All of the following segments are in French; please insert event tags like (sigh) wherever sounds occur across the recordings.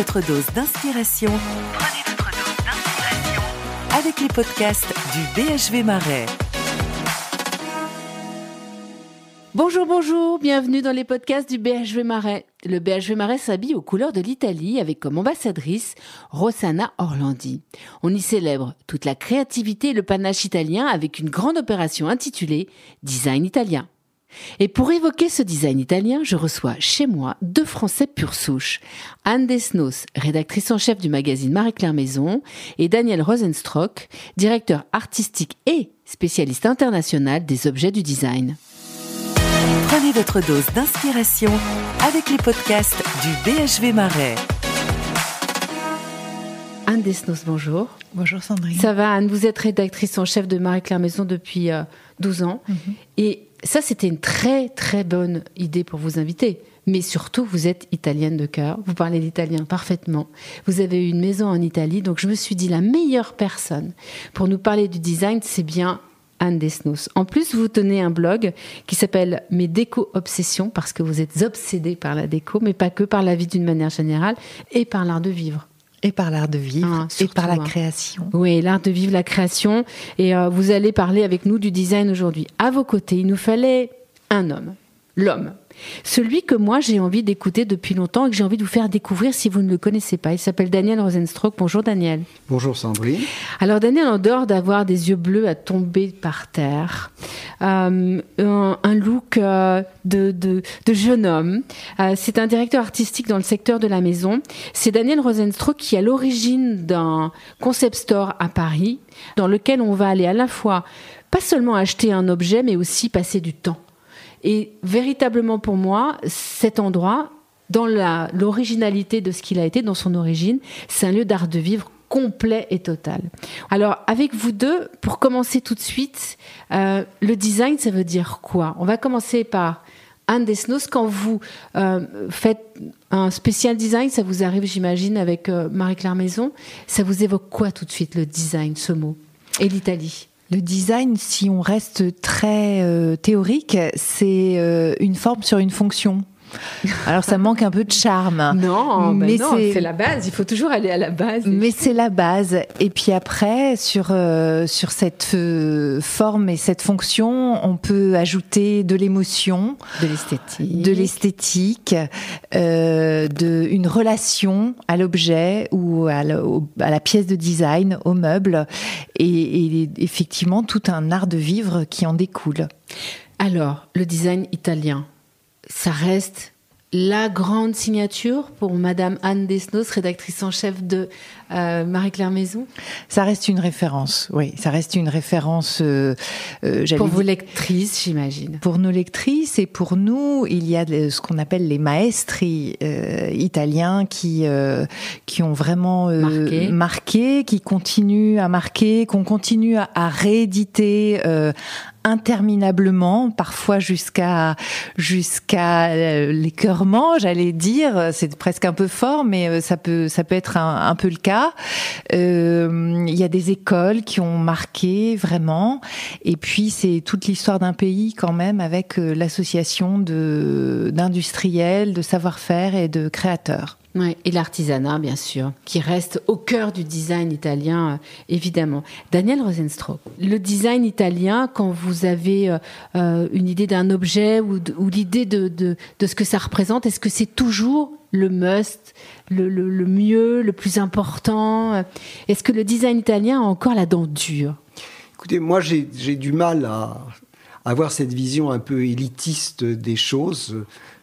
votre dose d'inspiration. Avec les podcasts du BHV Marais. Bonjour, bonjour, bienvenue dans les podcasts du BHV Marais. Le BHV Marais s'habille aux couleurs de l'Italie avec comme ambassadrice Rossana Orlandi. On y célèbre toute la créativité et le panache italien avec une grande opération intitulée Design italien. Et pour évoquer ce design italien, je reçois chez moi deux Français pure souche. Anne Desnos, rédactrice en chef du magazine Marie-Claire Maison, et Daniel Rosenstrock, directeur artistique et spécialiste international des objets du design. Prenez votre dose d'inspiration avec les podcasts du BHV Marais. Anne Desnos, bonjour. Bonjour Sandrine. Ça va Anne, vous êtes rédactrice en chef de Marie-Claire Maison depuis 12 euh, ans. Mhm. Et ça, c'était une très très bonne idée pour vous inviter. Mais surtout, vous êtes italienne de cœur, vous parlez l'italien parfaitement. Vous avez une maison en Italie, donc je me suis dit la meilleure personne pour nous parler du design, c'est bien Anne Desnos. En plus, vous tenez un blog qui s'appelle Mes déco obsessions parce que vous êtes obsédée par la déco, mais pas que par la vie d'une manière générale et par l'art de vivre. Et par l'art de vivre, Ah, et par la hein. création. Oui, l'art de vivre, la création. Et euh, vous allez parler avec nous du design aujourd'hui. À vos côtés, il nous fallait un homme, l'homme. Celui que moi j'ai envie d'écouter depuis longtemps et que j'ai envie de vous faire découvrir si vous ne le connaissez pas. Il s'appelle Daniel Rosenstrock. Bonjour Daniel. Bonjour Sandrine. Alors Daniel, en dehors d'avoir des yeux bleus à tomber par terre, euh, un, un look euh, de, de- de jeune homme, euh, c'est un directeur artistique dans le secteur de la maison. C'est Daniel Rosenstrock qui est à l'origine d'un concept store à Paris, dans lequel on va aller à la fois pas seulement acheter un objet, mais aussi passer du temps. Et véritablement pour moi, cet endroit, dans l'originalité de ce qu'il a été, dans son origine, c'est un lieu d'art de vivre complet et total. Alors, avec vous deux, pour commencer tout de suite, euh, le design, ça veut dire quoi? On va commencer par Anne Desnos. Quand vous euh, faites un spécial design, ça vous arrive, j'imagine, avec euh, Marie-Claire Maison, ça vous évoque quoi tout de suite, le design, ce mot? Et l'Italie? Le design, si on reste très euh, théorique, c'est euh, une forme sur une fonction. Alors ça manque un peu de charme. Non, mais mais non, c'est- c'est la base. Il faut toujours aller à la base. Mais c'est la base. Et puis après, sur, euh, sur cette euh, forme et cette fonction, on peut ajouter de l'émotion, de l'esthétique. de l'esthétique, euh, de une relation à l'objet ou à, la- au- à la pièce de design, au meuble, et, et effectivement tout un art de vivre qui en découle. Alors, le design italien, ça reste la grande signature pour Madame Anne Desnos, rédactrice en chef de euh, Marie-Claire Maison? Ça reste une référence, oui, ça reste une référence. euh, euh, Pour vos lectrices, j'imagine. Pour nos lectrices et pour nous, il y a ce qu'on appelle les maestri euh, italiens qui euh, qui ont vraiment Marqué. marqué, qui continuent à marquer, qu'on continue à, à rééditer interminablement, parfois jusqu'à jusqu'à euh, l'écœurement, j'allais dire. C'est presque un peu fort, mais euh, ça peut ça peut être un, peu le cas. Euh, Il y a des écoles qui ont marqué vraiment, et puis c'est toute l'histoire d'un pays quand même avec l'association de d'industriels, de savoir-faire et de créateurs. Et l'artisanat, bien sûr, qui reste au cœur du design italien, euh, évidemment. Daniel Rosenstrock, le design italien, quand vous avez euh, euh, une idée d'un objet ou, l'idée de, de, ce que ça représente, est-ce que c'est toujours le must, le, le, le mieux, le plus important Est-ce que le design italien a encore la dent dure? Écoutez, moi j'ai du mal à avoir cette vision un peu élitiste des choses.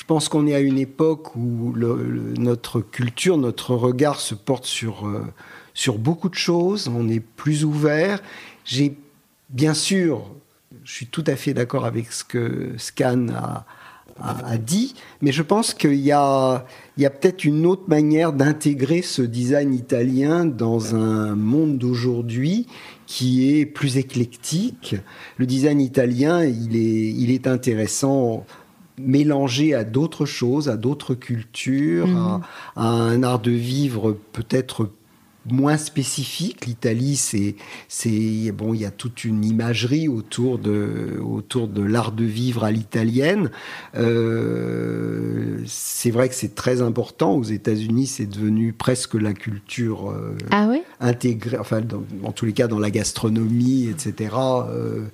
Je pense qu'on est à une époque où notre culture, notre regard se porte sur, euh, sur beaucoup de choses. On est plus ouvert. J'ai bien sûr, je suis tout à fait d'accord avec ce que Scan a, a- a dit, mais je pense qu'il y a, a peut-être une autre manière d'intégrer ce design italien dans un monde d'aujourd'hui qui est plus éclectique. Le design italien, il est, il est intéressant mélangé à d'autres choses, à d'autres cultures, à, à un art de vivre peut-être moins spécifique. L'Italie, c'est, c'est bon, il y a toute une imagerie autour de autour de l'art de vivre à l'italienne. Euh, c'est vrai que c'est très important. Aux États-Unis, c'est devenu presque la culture euh, ah oui intégrée. Enfin, dans, en tous les cas, dans la gastronomie, etc. Euh,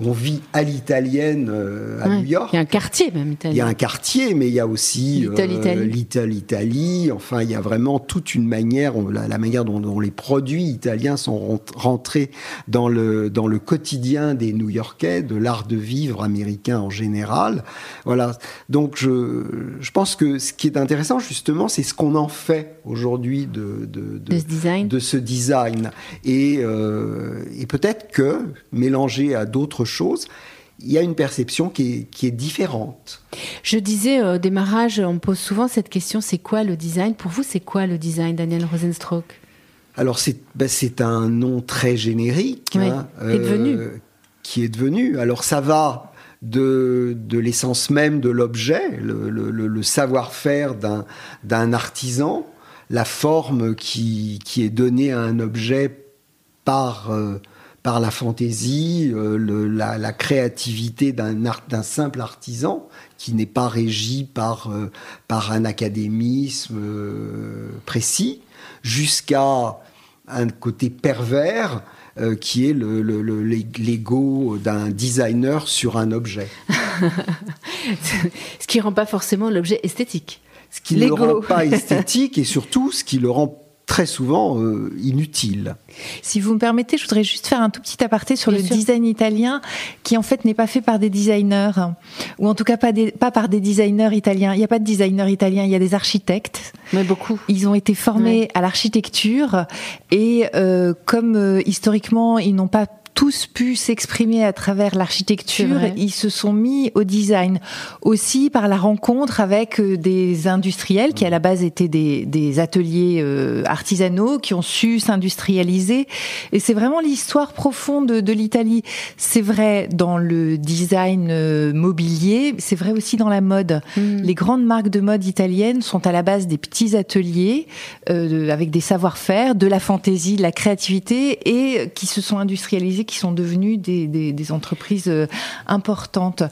on vit à l'italienne euh, à Ouais. New York. Il y a un quartier même italien. Il y a un quartier, mais il y a aussi Little Italy. Little Italy. Enfin, il y a vraiment toute une manière, on- la, la manière dont, dont les produits italiens sont rent- rentrés dans le dans le quotidien des New-Yorkais, de l'art de vivre américain en général. Voilà. Donc, je je pense que ce qui est intéressant justement, c'est ce qu'on en fait aujourd'hui de de, De ce design. de ce design. Et, euh, et peut-être que, mélangé à d'autres choses, il y a une perception qui est, qui est différente. Je disais au démarrage, on me pose souvent cette question c'est quoi le design? Pour vous, c'est quoi le design, Daniel Rosenstrock Alors, c'est ben, c'est un nom très générique. Oui, hein, qui est devenu. Qui est devenu. Alors, ça va de, de l'essence même de l'objet, le, le- le- le savoir-faire d'un d'un artisan, la forme qui, qui est donnée à un objet par, euh, par la fantaisie, euh, le- la, la créativité d'un art- simple artisan qui n'est pas régi par, euh, par un académisme euh, précis, jusqu'à un côté pervers qui est le- le- le- l'ego d'un designer sur un objet. (laughs) Ce qui rend pas forcément l'objet esthétique. Ce qui ne le L'ego. rend pas (laughs) esthétique et surtout ce qui le rend très souvent euh, inutile. Si vous me permettez, je voudrais juste faire un tout petit aparté sur Bien le sûr. design italien, qui en fait n'est pas fait par des designers, hein, ou en tout cas pas, des, pas par des designers italiens. Il n'y a pas de designers italiens, il y a des architectes. Mais beaucoup. Ils ont été formés à l'architecture et euh, comme euh, historiquement ils n'ont pas tous pu s'exprimer à travers l'architecture, ils se sont mis au design aussi par la rencontre avec euh, des industriels qui à la base étaient des, des ateliers euh, artisanaux qui ont su s'industrialiser et c'est vraiment l'histoire profonde de, de l'Italie. C'est vrai dans le design euh, mobilier, c'est vrai aussi dans la mode. Mm. Les grandes marques de mode italiennes sont à la base des petits ateliers euh, avec des savoir-faire, de la fantaisie, de la créativité et qui se sont industrialisés, qui sont devenus des, entreprises euh, importantes.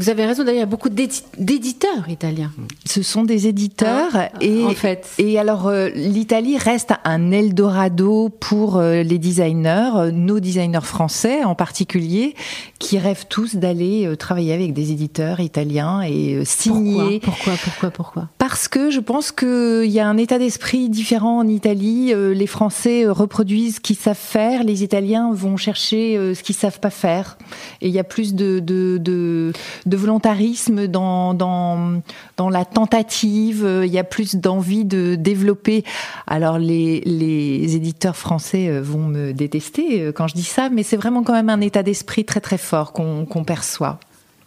Vous avez raison. D'ailleurs, il y a beaucoup d'édi- d'éditeurs italiens. Ce sont des éditeurs et en fait. Et alors, euh, l'Italie reste un Eldorado pour euh, les designers, euh, nos designers français en particulier, qui rêvent tous d'aller euh, travailler avec des éditeurs italiens et signer. Pourquoi? Pourquoi? Pourquoi? Parce que je pense qu'il y a un état d'esprit différent en Italie. Les Français reproduisent ce qu'ils savent faire, les Italiens vont chercher ce qu'ils savent pas faire. Et il y a plus de, de, de, de volontarisme dans, dans, dans la tentative, il y a plus d'envie de développer. Alors les, les éditeurs français euh, vont me détester euh, quand je dis ça, mais c'est vraiment quand même un état d'esprit très très fort qu'on perçoit.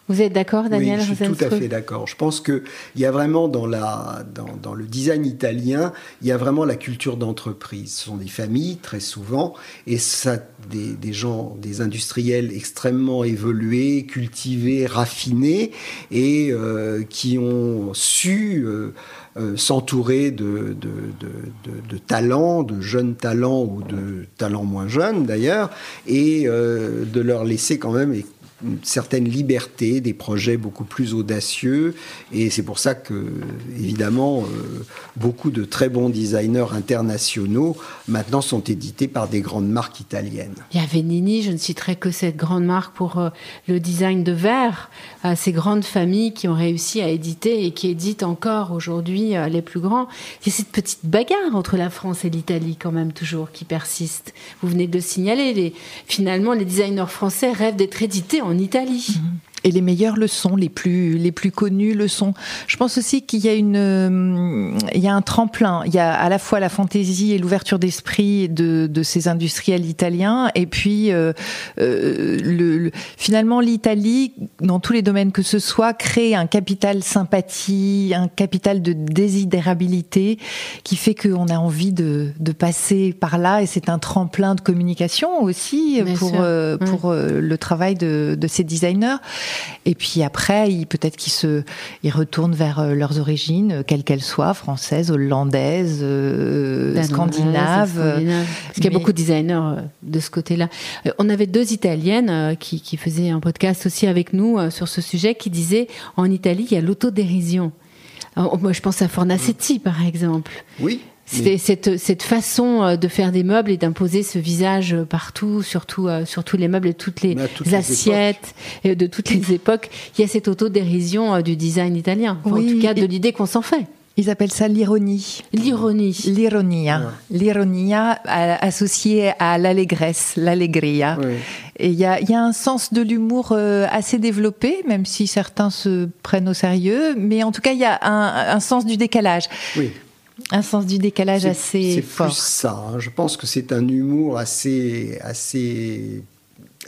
Vous êtes d'accord, Daniel oui, je suis tout à fait d'accord. Je pense qu'il y a vraiment dans, la, dans, dans le design italien, il y a vraiment la culture d'entreprise. Ce sont des familles, très souvent, et ça, des, des gens, des industriels extrêmement évolués, cultivés, raffinés, et euh, qui ont su euh, euh, s'entourer de, de, de, de- de talents, de jeunes talents ou de talents moins jeunes d'ailleurs, et euh, de leur laisser quand même une certaine liberté, des projets beaucoup plus audacieux. Et c'est pour ça que, évidemment, euh, beaucoup de très bons designers internationaux maintenant sont édités par des grandes marques italiennes. Il y a Venini, je ne citerai que cette grande marque pour euh, le design de verre, euh, ces grandes familles qui ont réussi à éditer et qui éditent encore aujourd'hui les plus grands. A cette petite bagarre entre la France et l'Italie quand même toujours qui persiste. Vous venez de le signaler, les, finalement les designers français rêvent d'être édités en Italie. Et les meilleures le sont, les plus les plus connus le sont. Je pense aussi qu'il y a une euh, il y a un tremplin. Il y a à la fois la fantaisie et l'ouverture d'esprit de, de ces industriels italiens, et puis euh, euh, le, le- finalement l'Italie, dans tous les domaines que ce soit, crée un capital sympathie, un capital de désidérabilité qui fait qu'on a envie de, de passer par là, et c'est un tremplin de communication aussi Bien pour euh, Ouais. pour le travail de, de ces designers. Et puis après, peut-être qu'ils se, ils retournent vers leurs origines, quelles qu'elles soient, françaises, hollandaises, scandinaves. Parce qu'il y a beaucoup de designers de ce côté-là. On avait deux Italiennes qui, qui faisaient un podcast aussi avec nous sur ce sujet, qui disaient en Italie, il y a l'autodérision. Moi, je pense à Fornacetti, par exemple. Oui. C'est cette, cette, façon euh, de faire des meubles et d'imposer ce visage partout, surtout euh, sur tous les meubles et toutes les, assiettes et de toutes les époques. Il y a cette autodérision euh, du design italien, en tout cas de l'idée qu'on s'en fait. Ils appellent ça l'ironie. L'ironie. L'ironie. L'ironie associée à l'allégresse, l'allegria. Et il y a, y a, un sens de l'humour assez développé, même si certains se prennent au sérieux. Mais en tout cas, il y a un, un sens du décalage. Oui. Un sens du décalage assez fort. C'est plus ça. Hein. Je pense que c'est un humour assez, assez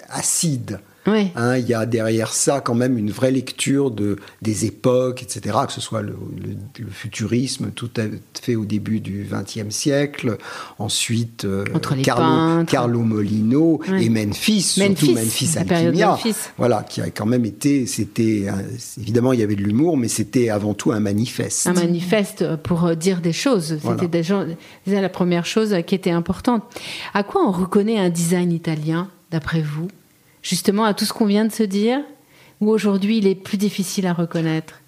acide. Hein, il y a derrière ça quand même une vraie lecture de, des époques, etc., que ce soit le, futurisme tout à fait au début du XXe siècle, ensuite euh, Carlo, Carlo, Molino et Memphis, surtout Memphis Alchimia, voilà, qui a quand même été, c'était évidemment il y avait de l'humour, mais c'était avant tout un manifeste. Un manifeste pour dire des choses. C'était déjà la première chose qui était importante. À quoi on reconnaît un design italien, d'après vous? Justement à tout ce qu'on vient de se dire Ou aujourd'hui, il est plus difficile à reconnaître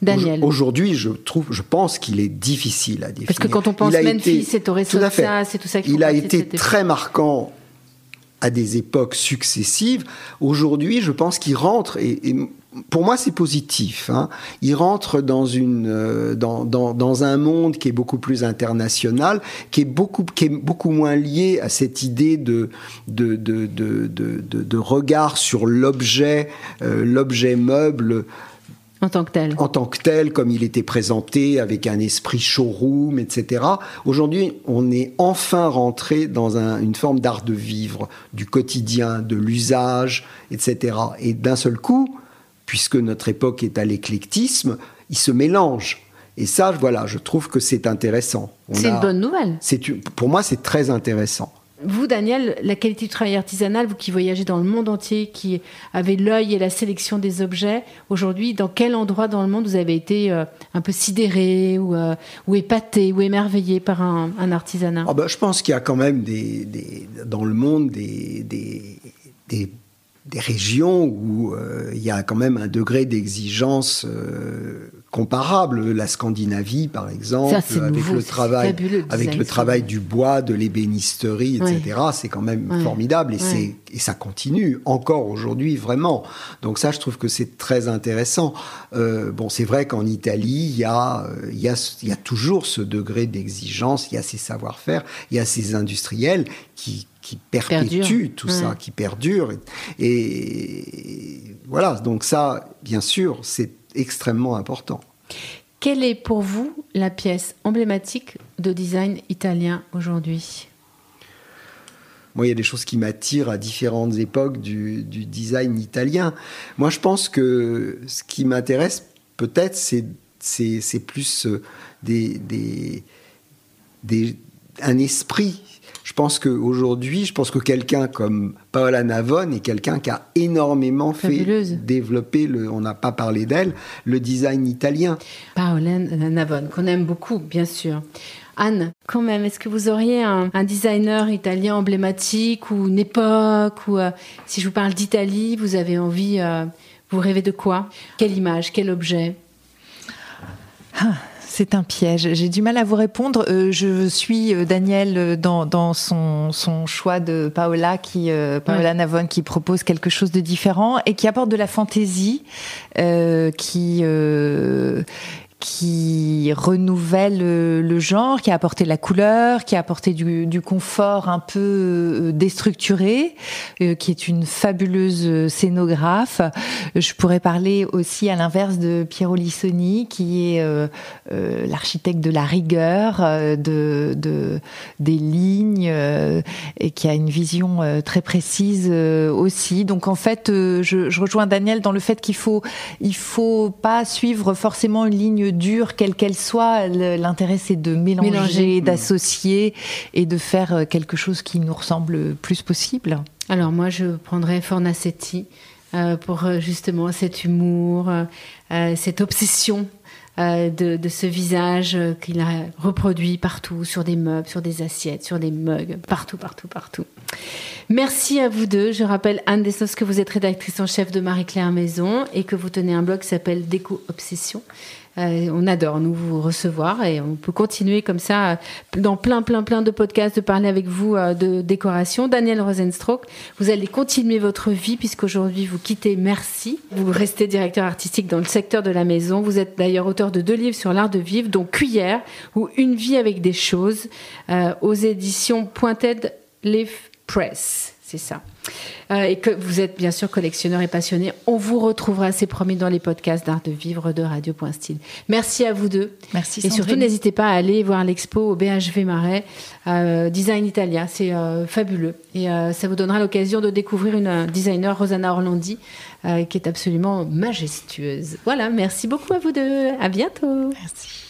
Daniel. Aujourd'hui, je trouve, je pense qu'il est difficile à définir. Parce que quand on pense Memphis, c'est Torres Sosa, c'est tout ça qui Il a été très marquant à des époques successives. Aujourd'hui, je pense qu'il rentre, et, pour moi, c'est positif. Hein. Il rentre dans, une, euh, dans, dans, dans, un monde qui est beaucoup plus international, qui est beaucoup, qui est beaucoup moins lié à cette idée de, de, de, de, de regard sur l'objet, euh, l'objet meuble en tant que tel. En tant que tel, comme il était présenté, avec un esprit showroom, etc. Aujourd'hui, on est enfin rentré dans une forme d'art de vivre, du quotidien, de l'usage, etc. Et d'un seul coup, puisque notre époque est à l'éclectisme, il se mélange. Et ça, voilà, je trouve que c'est intéressant. C'est une bonne nouvelle. Pour moi, c'est très intéressant. Vous, Daniel, la qualité du travail artisanal, vous qui voyagez dans le monde entier, qui avez l'œil et la sélection des objets, aujourd'hui, dans quel endroit dans le monde vous avez été euh, un peu sidéré ou, euh, ou, épaté ou émerveillé par un, artisanat? Ah ben, Je pense qu'il y a quand même des, dans le monde des, des, régions où euh, il y a quand même un degré d'exigence comparable, la Scandinavie par exemple, avec le travail, avec le travail du bois, de l'ébénisterie, etc. C'est quand même formidable et c'est et ça continue encore aujourd'hui vraiment. Donc ça, je trouve que c'est très intéressant. Euh, bon, c'est vrai qu'en Italie, il y a il y a il y a toujours ce degré d'exigence, il y a ces savoir-faire, il y a ces industriels qui qui perpétuent tout ça, qui perdurent. et voilà, donc ça, bien sûr, c'est extrêmement important. Quelle est pour vous la pièce emblématique de design italien aujourd'hui? Moi, il y a des choses qui m'attirent à différentes époques du, design italien. Moi, je pense que ce qui m'intéresse, peut-être, c'est plus euh, des, des, un esprit je pense qu'aujourd'hui, je pense que quelqu'un comme Paola Navon est quelqu'un qui a énormément fait développer, le, on n'a pas parlé d'elle, le design italien. Paola Navon, qu'on aime beaucoup, bien sûr. Anne, quand même, est-ce que vous auriez un, designer italien emblématique ou une époque ou euh, si je vous parle d'Italie, vous avez envie, euh, vous rêvez de quoi? Quelle image, quel objet? Ah, c'est un piège. J'ai du mal à vous répondre. Euh, je suis euh, Daniel euh, dans, son, choix de Paola, qui, Paola Navon, qui propose quelque chose de différent et qui apporte de la fantaisie, qui qui renouvelle euh, le genre, qui a apporté la couleur, qui a apporté du, confort un peu euh, déstructuré, euh, qui est une fabuleuse scénographe. Je pourrais parler aussi à l'inverse de Piero Lissoni, qui est l'architecte de la rigueur, de, de des lignes, et qui a une vision très précise aussi. Donc en fait, je, je rejoins Daniel dans le fait qu'il faut il faut pas suivre forcément une ligne dure, quelle qu'elle soit. L'intérêt, c'est de mélanger, d'associer et de faire euh, quelque chose qui nous ressemble le plus possible. Alors moi, je prendrais Fornacetti. pour justement cet humour, cette obsession de, ce visage qu'il a reproduit partout, sur des meubles, sur des assiettes, sur des mugs, partout, partout, partout. Merci à vous deux. Je rappelle, Anne Dessos, que vous êtes rédactrice en chef de Marie-Claire Maison et que vous tenez un blog qui s'appelle Déco Obsession. Euh, on adore nous vous recevoir et on peut continuer comme ça euh, dans plein plein plein de podcasts de parler avec vous euh, de décoration. Daniel Rosenstroke, vous allez continuer votre vie puisqu'aujourd'hui vous quittez Merci. Vous restez directeur artistique dans le secteur de la maison. Vous êtes d'ailleurs auteur de deux livres sur l'art de vivre, dont Cuillère ou Une vie avec des choses aux éditions Pointed Leaf Press. C'est ça. Euh, et que vous êtes bien sûr collectionneur et passionné. On vous retrouvera, c'est promis, dans les podcasts d'Art de Vivre de Radio.style. Merci à vous deux. Merci. Et surtout, n'hésitez pas à aller voir l'expo au BHV Marais, euh, Design Italia. C'est euh, fabuleux. Et ça vous donnera l'occasion de découvrir une designer, Rosanna Orlandi, qui est absolument majestueuse. Voilà, merci beaucoup à vous deux. À bientôt. Merci.